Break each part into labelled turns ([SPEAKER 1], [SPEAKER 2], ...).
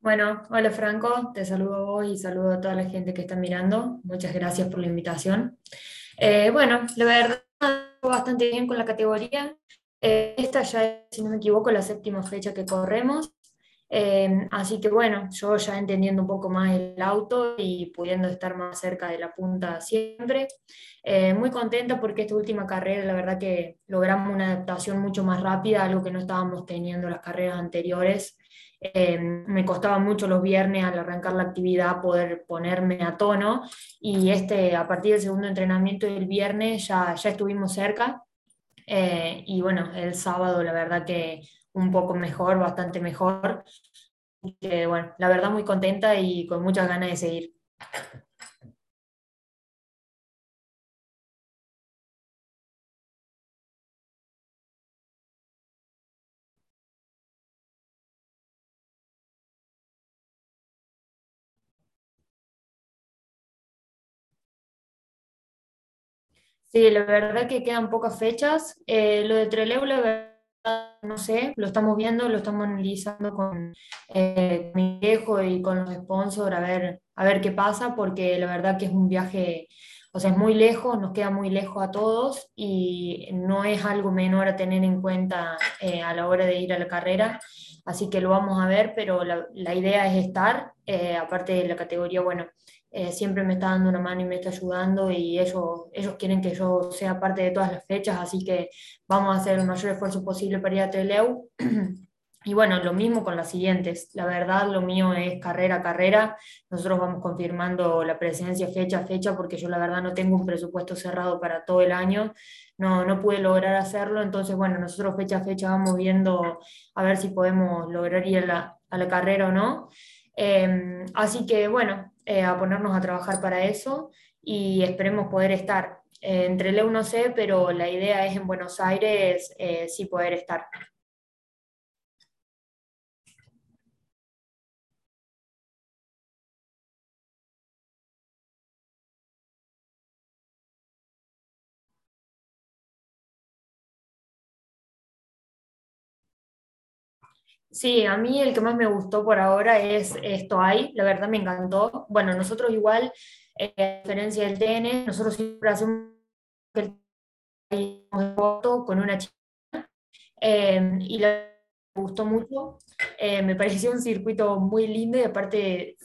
[SPEAKER 1] Bueno, hola Franco, te saludo a vos y saludo a toda la gente que está mirando. Muchas gracias por la invitación. Eh, bueno, la verdad, bastante bien con la categoría. Eh, esta ya es, si no me equivoco, la séptima fecha que corremos. Eh, así que bueno, yo ya entendiendo un poco más el auto y pudiendo estar más cerca de la punta siempre, muy contenta porque esta última carrera, la verdad que logramos una adaptación mucho más rápida, algo que no estábamos teniendo las carreras anteriores. Eh, me costaba mucho los viernes al arrancar la actividad poder ponerme a tono y este, a partir del segundo entrenamiento del viernes ya, ya estuvimos cerca eh, y bueno, el sábado la verdad que un poco mejor, bastante mejor. Que, bueno, la verdad muy contenta y con muchas ganas de seguir. Sí, la verdad que quedan pocas fechas. Eh, lo de Trelew, la verdad, no sé, lo estamos viendo, lo estamos analizando con eh, mi viejo y con los sponsors a ver, a ver qué pasa, porque la verdad que es un viaje, o sea, es muy lejos, nos queda muy lejos a todos y no es algo menor a tener en cuenta eh, a la hora de ir a la carrera. Así que lo vamos a ver, pero la, la idea es estar, aparte de la categoría, bueno eh, siempre me está dando una mano y me está ayudando y ellos, ellos quieren que yo sea parte de todas las fechas, así que vamos a hacer el mayor esfuerzo posible para ir a Teleu. Y bueno, lo mismo con las siguientes. La verdad, lo mío es carrera a carrera. Nosotros vamos confirmando la presencia fecha a fecha porque yo la verdad no tengo un presupuesto cerrado para todo el año. No, no pude lograr hacerlo. Entonces, bueno, nosotros fecha a fecha vamos viendo a ver si podemos lograr ir a la, a la carrera o no. Em, así que bueno, eh, a ponernos a trabajar para eso y esperemos poder estar. Eh, entre Leu no sé, pero la idea es en Buenos Aires eh, sí poder estar. Sí, a mí el que más me gustó por ahora es esto hay, la verdad me encantó. Bueno, nosotros igual, eh, a diferencia del TN, nosotros siempre hacemos el foto con una chica eh, y la me gustó mucho. Eh, me pareció un circuito muy lindo y aparte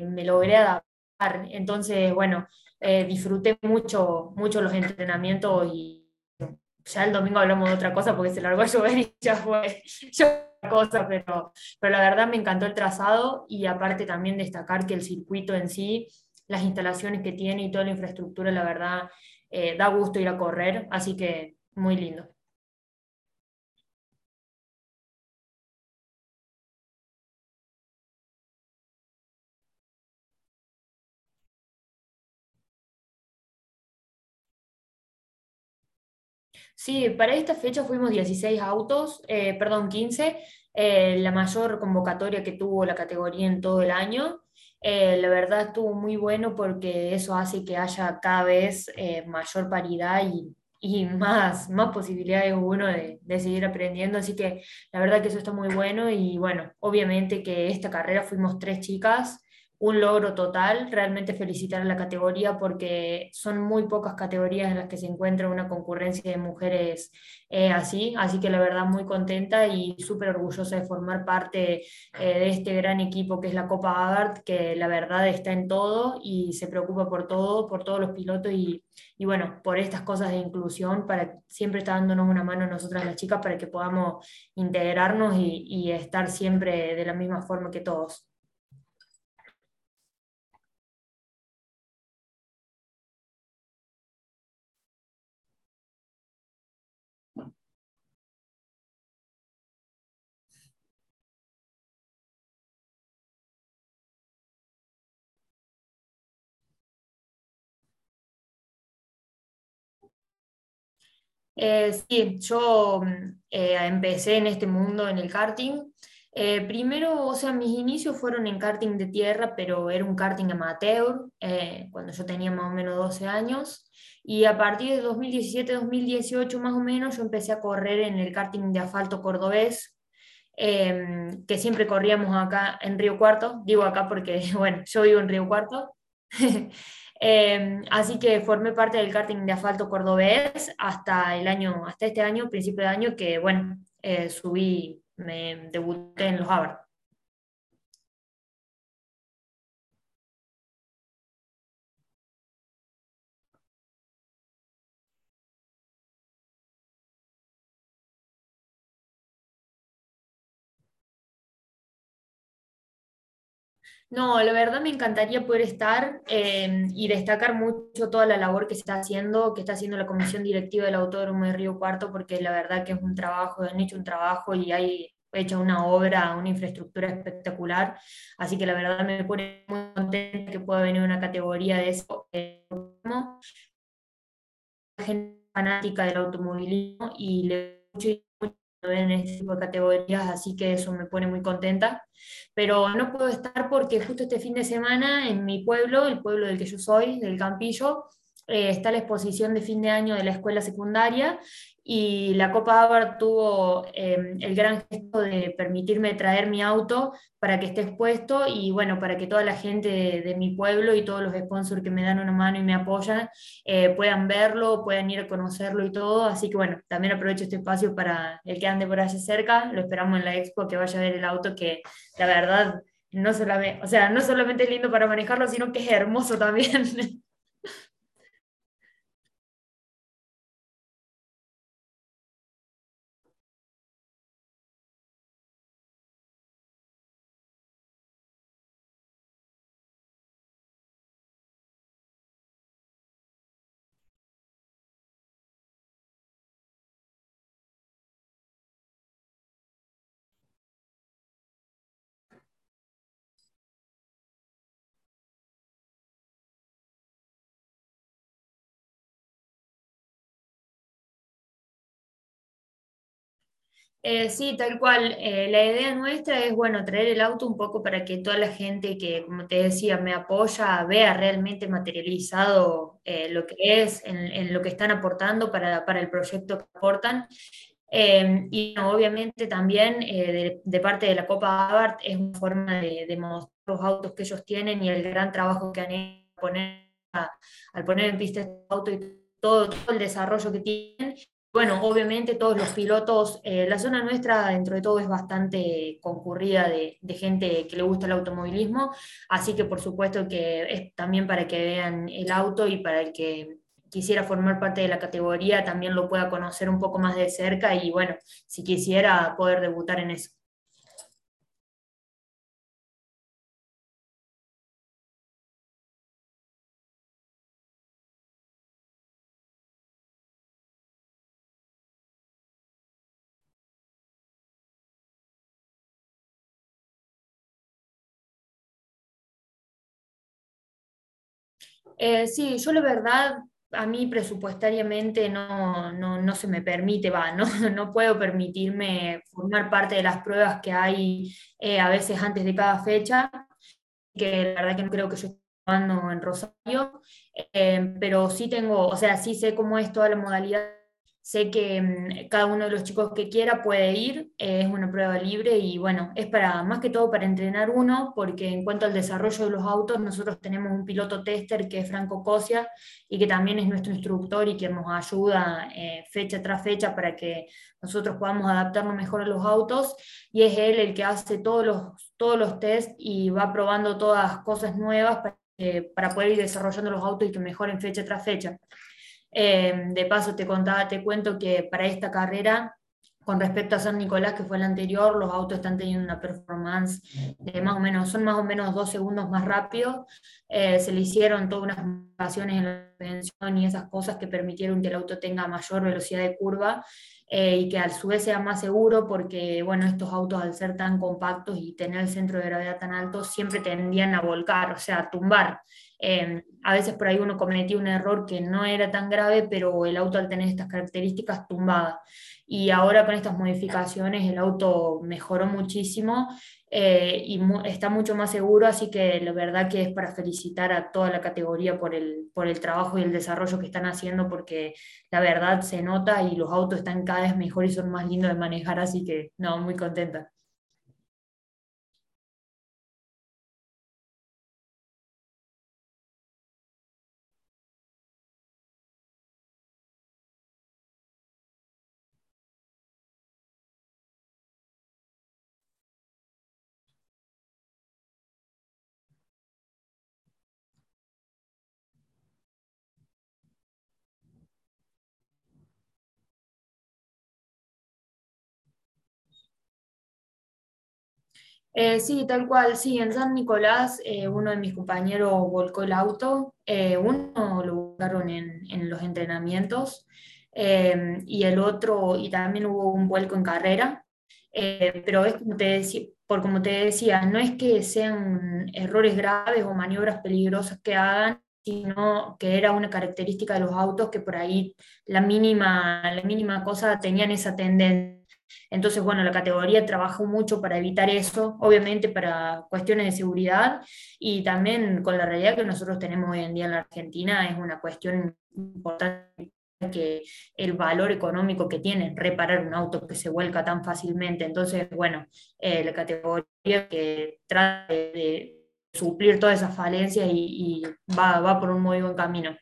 [SPEAKER 1] me logré adaptar. Entonces, bueno, disfruté mucho, mucho los entrenamientos y ya el domingo hablamos de otra cosa porque se largó a llover y ya fue cosa, pero, pero la verdad me encantó el trazado y aparte también destacar que el circuito en sí, las instalaciones que tiene y toda la infraestructura, la verdad, eh, da gusto ir a correr, así que muy lindo. Sí, para esta fecha fuimos 16 autos, eh, perdón, 15, eh, la mayor convocatoria que tuvo la categoría en todo el año. Eh, la verdad estuvo muy bueno porque eso hace que haya cada vez mayor paridad y, y, más, más posibilidades uno de, de seguir aprendiendo. Así que la verdad que eso está muy bueno y bueno, obviamente que esta carrera fuimos tres chicas un logro total, realmente felicitar a la categoría porque son muy pocas categorías en las que se encuentra una concurrencia de mujeres eh, así, así que la verdad muy contenta y súper orgullosa de formar parte eh, de este gran equipo que es la Copa Agart, que la verdad está en todo y se preocupa por todo, por todos los pilotos y, y bueno, por estas cosas de inclusión, para siempre está dándonos una mano a nosotras las chicas para que podamos integrarnos y, y estar siempre de la misma forma que todos. Eh, sí, yo mm, eh, empecé en este mundo en el karting. Eh, primero, o sea, mis inicios fueron en karting de tierra, pero era un karting amateur, cuando yo tenía más o menos 12 años. Y a partir de 2017-2018 más o menos, yo empecé a correr en el karting de asfalto cordobés, em, que siempre corríamos acá en Río Cuarto, digo acá porque, bueno, yo vivo en Río Cuarto. Em, así que formé parte del karting de asfalto cordobés hasta el año, hasta este año, principio de año, que bueno, eh, subí, me debuté en los Abar. No, la verdad me encantaría poder estar eh, y destacar mucho toda la labor que está haciendo, que está haciendo la Comisión Directiva del Autódromo de Río Cuarto, porque la verdad que es un trabajo, han hecho un trabajo y hay hecha una obra, una infraestructura espectacular, así que la verdad me pone muy contenta que pueda venir una categoría de eso. Eh, gente fanática del automovilismo y le en este tipo de categorías, así que eso me pone muy contenta. Pero no puedo estar porque justo este fin de semana en mi pueblo, el pueblo del que yo soy, del Campillo, eh, está la exposición de fin de año de la escuela secundaria y la Copa Abar tuvo em, el gran gesto de permitirme traer mi auto para que esté expuesto y bueno, para que toda la gente de, mi pueblo y todos los sponsors que me dan una mano y me apoyan eh, puedan verlo, puedan ir a conocerlo y todo. Así que bueno, también aprovecho este espacio para el que ande por allá cerca, lo esperamos en la expo que vaya a ver el auto que la verdad no solamente, o sea, no solamente es lindo para manejarlo, sino que es hermoso también. Eh, sí, tal cual. Eh, la idea nuestra es, bueno, traer el auto un poco para que toda la gente que, como te decía, me apoya, vea realmente materializado eh, lo que es, en, lo que están aportando para, para el proyecto que aportan. y obviamente también de, de, parte de la Copa Abarth es una forma de, de, mostrar los autos que ellos tienen y el gran trabajo que han hecho poner, al poner en pista este auto y todo, todo el desarrollo que tienen bueno, obviamente todos los pilotos, eh, la zona nuestra dentro de todo es bastante concurrida de, gente que le gusta el automovilismo, así que por supuesto que es también para que vean el auto y para el que quisiera formar parte de la categoría también lo pueda conocer un poco más de cerca y bueno, si quisiera poder debutar en eso. Eh, sí, yo la verdad, a mí presupuestariamente no, no, no se me permite, va, ¿no? no puedo permitirme formar parte de las pruebas que hay eh, a veces antes de cada fecha, que la verdad que no creo que yo esté jugando en Rosario, eh, pero sí tengo, o sea, sí sé cómo es toda la modalidad Sé que mm, cada uno de los chicos que quiera puede ir, eh, es una prueba libre y bueno, es para más que todo para entrenar uno, porque en cuanto al desarrollo de los autos, nosotros tenemos un piloto tester que es Franco Cosia y que también es nuestro instructor y que nos ayuda eh, fecha tras fecha para que nosotros podamos adaptarnos mejor a los autos y es él el que hace todos los, todos los tests y va probando todas cosas nuevas para, para poder ir desarrollando los autos y que mejoren fecha tras fecha. Em, de paso, te contaba, te cuento que para esta carrera, con respecto a San Nicolás, que fue la anterior, los autos están teniendo una performance de más o menos, son más o menos dos segundos más rápidos. Eh, se le hicieron todas unas modificaciones en la prevención y esas cosas que permitieron que el auto tenga mayor velocidad de curva eh, y que a su vez sea más seguro porque, bueno, estos autos al ser tan compactos y tener el centro de gravedad tan alto, siempre tendían a volcar, o sea, a tumbar. Em, a veces por ahí uno cometía un error que no era tan grave, pero el auto al tener estas características tumbaba. Y ahora con estas modificaciones el auto mejoró muchísimo eh, y está mucho más seguro, así que la verdad que es para felicitar a toda la categoría por el, por el trabajo y el desarrollo que están haciendo, porque la verdad se nota y los autos están cada vez mejor y son más lindos de manejar, así que no, muy contenta. Eh, sí, tal cual, sí, en San Nicolás eh, uno de mis compañeros volcó el auto, eh, uno lo buscaron en, en los entrenamientos eh, y el otro, y también hubo un vuelco en carrera, Eh, pero es como te decía, por como te decía, no es que sean errores graves o maniobras peligrosas que hagan, sino que era una característica de los autos que por ahí la mínima, la mínima cosa tenían esa tendencia. Entonces, bueno, la categoría trabajó mucho para evitar eso, obviamente para cuestiones de seguridad y también con la realidad que nosotros tenemos hoy en día en la Argentina, es una cuestión importante que el valor económico que tiene reparar un auto que se vuelca tan fácilmente. Entonces, bueno, eh, la categoría que trata de, suplir todas esas falencias y, va, va por un muy buen camino.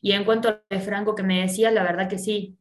[SPEAKER 1] Y en cuanto a Franco que me decías, la verdad que sí,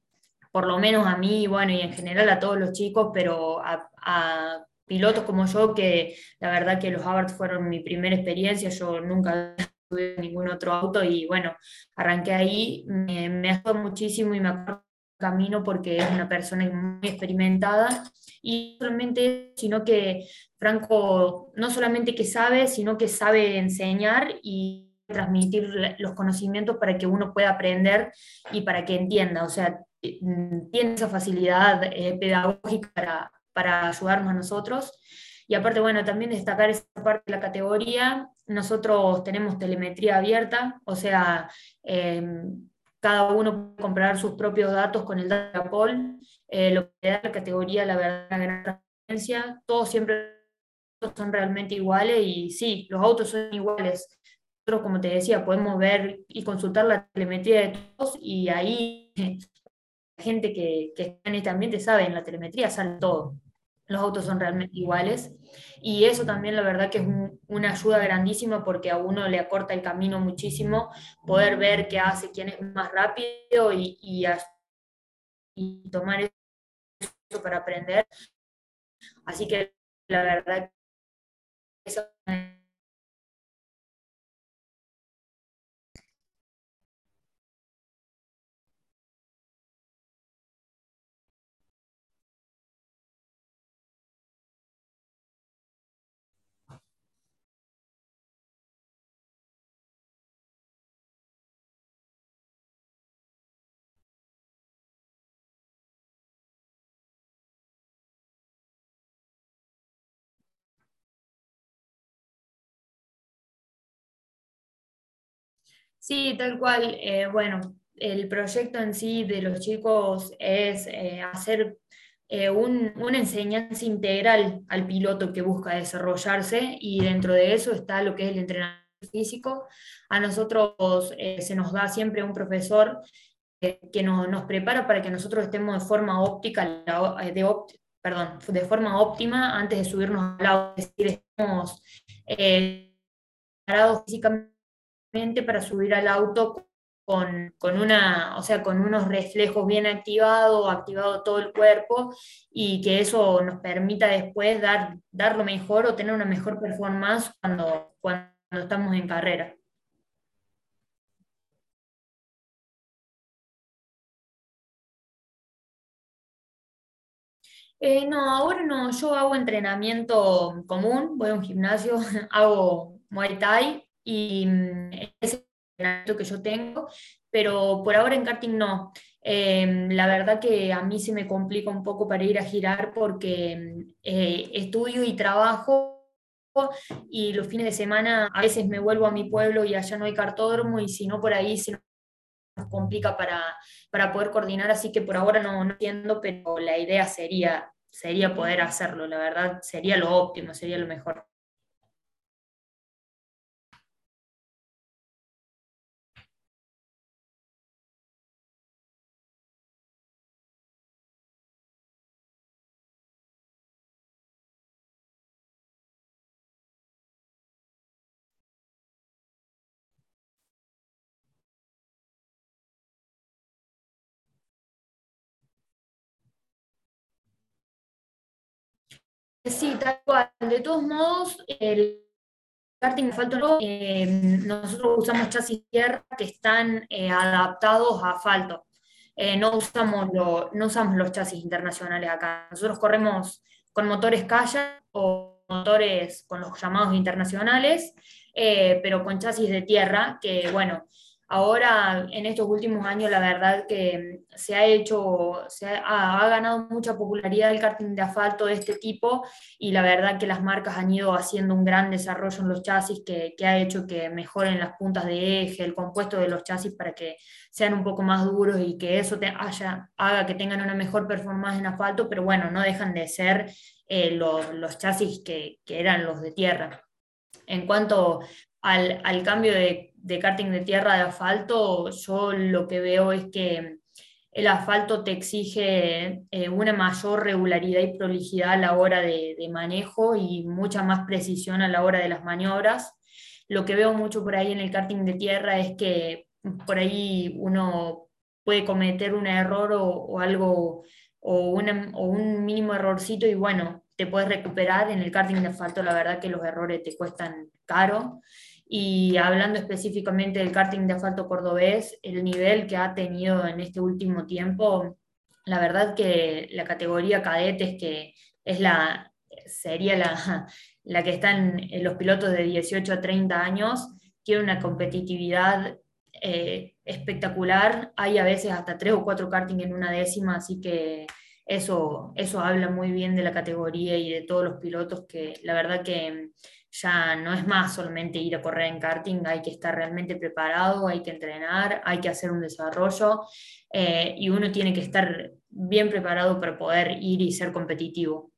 [SPEAKER 1] por lo menos a mí, bueno, y en general a todos los chicos, pero a, a pilotos como yo, que la verdad que los Abarth fueron mi primera experiencia, yo nunca tuve ningún otro auto y bueno, arranqué ahí, me, me ayudó muchísimo y me acuerdo camino porque es una persona muy experimentada. Y solamente, sino que Franco no solamente que sabe, sino que sabe enseñar y transmitir los conocimientos para que uno pueda aprender y para que entienda. O sea, tiene esa facilidad eh, pedagógica para, para ayudarnos a nosotros. Y aparte, bueno, también destacar esa parte de la categoría. Nosotros tenemos telemetría abierta, o sea, eh, cada uno puede comprar sus propios datos con el data pool, eh, lo que da la categoría, la verdad, una gran transparencia. Todos siempre son realmente iguales y sí, los autos son iguales. Nosotros, como te decía, podemos ver y consultar la telemetría de todos y ahí gente que, que está en este ambiente sabe, en la telemetría sale todo los autos son realmente iguales. Y eso también la verdad que es un, una ayuda grandísima porque a uno le acorta el camino muchísimo, poder ver qué hace, quién es más rápido y, y, y tomar eso para aprender. Así que la verdad que eso Sí, tal cual. Eh, bueno, el proyecto en sí de los chicos es eh, hacer eh, un- una enseñanza integral al piloto que busca desarrollarse y dentro de eso está lo que es el entrenamiento físico. A nosotros se nos da siempre un profesor que nos, nos prepara para que nosotros estemos de forma óptica, de, perdón, de forma óptima antes de subirnos al auto, es decir, estemos eh, preparados físicamente para subir al auto con, con una, o sea, con unos reflejos bien activados, activado todo el cuerpo, y que eso nos permita después dar, dar lo mejor o tener una mejor performance cuando, cuando estamos en carrera. Eh, no, ahora no, yo hago entrenamiento común, voy a un gimnasio, hago Muay Thai y mm, ese es el entrenamiento que yo tengo, pero por ahora en karting no. Eh, la verdad que a mí se me complica un poco para ir a girar porque mm, eh, estudio y trabajo y los fines de semana a veces me vuelvo a mi pueblo y allá no hay cartódromo y si no por ahí se nos complica para, para poder coordinar, así que por ahora no, no entiendo, pero la idea sería, sería poder hacerlo, la verdad sería lo óptimo, sería lo mejor. Sí, tal cual. De todos modos, el karting un poco, eh, nosotros usamos chasis tierra que están eh, adaptados a asfalto. Eh, no usamos, lo- no usamos los chasis internacionales acá. Nosotros corremos con motores Kayak o motores con los llamados internacionales, eh, pero con chasis de tierra, que bueno, Ahora, en estos últimos años, la verdad que se ha hecho, se ha, ganado mucha popularidad el karting de asfalto de este tipo y la verdad que las marcas han ido haciendo un gran desarrollo en los chasis que, ha hecho que mejoren las puntas de eje, el compuesto de los chasis para que sean un poco más duros y que eso te haya, haga que tengan una mejor performance en asfalto, pero bueno, no dejan de ser eh, los, chasis que, que eran los de tierra. En cuanto al, al cambio de, de, karting de tierra de asfalto, yo lo que veo es que el asfalto te exige eh, una mayor regularidad y prolijidad a la hora de, manejo y mucha más precisión a la hora de las maniobras. Lo que veo mucho por ahí en el karting de tierra es que por ahí uno puede cometer un error o, o algo o, una, o un mínimo errorcito y bueno, te puedes recuperar. En el karting de asfalto la verdad que los errores te cuestan caro y hablando específicamente del karting de asfalto cordobés, el nivel que ha tenido en este último tiempo, la verdad que la categoría cadetes, que es la, sería la, la que están los pilotos de 18 a 30 años, tiene una competitividad eh, espectacular. Hay a veces hasta tres o cuatro karting en una décima, así que eso, eso habla muy bien de la categoría y de todos los pilotos que la verdad que ya no es más solamente ir a correr en karting, hay que estar realmente preparado, hay que entrenar, hay que hacer un desarrollo eh, y uno tiene que estar bien preparado para poder ir y ser competitivo.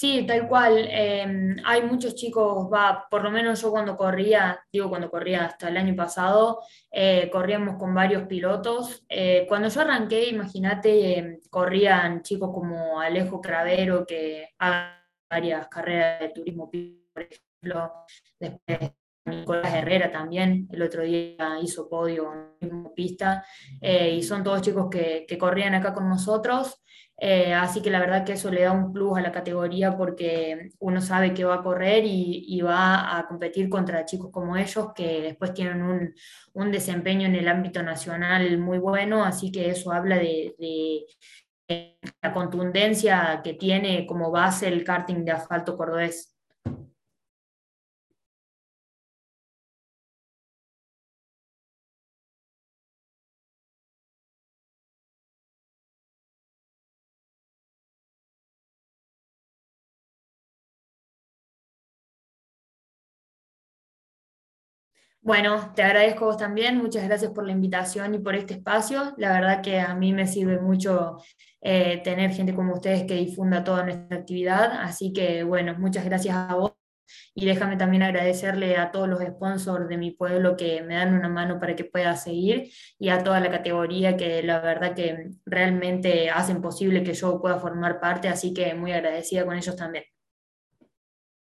[SPEAKER 1] Sí, tal cual. Em, hay muchos chicos, va, por lo menos yo cuando corría, digo cuando corría hasta el año pasado, eh, corríamos con varios pilotos. Eh, cuando yo arranqué, imagínate, em, corrían chicos como Alejo Cravero, que haga varias carreras de turismo, por ejemplo, después Nicolás Herrera también, el otro día hizo podio en pista, eh, y son todos chicos que corrían acá con nosotros. Eh, así que la verdad que eso le da un plus a la categoría porque uno sabe que va a correr y, va a competir contra chicos como ellos que después tienen un, desempeño en el ámbito nacional muy bueno, así que eso habla de, de la contundencia que tiene como base el karting de asfalto cordobés. Bueno, te agradezco vos también, muchas gracias por la invitación y por este espacio. La verdad que a mí me sirve mucho eh, tener gente como ustedes que difunda toda nuestra actividad, así que bueno, muchas gracias a vos y déjame también agradecerle a todos los sponsors de mi pueblo que me dan una mano para que pueda seguir y a toda la categoría que la verdad que realmente hacen posible que yo pueda formar parte, así que muy agradecida con ellos también.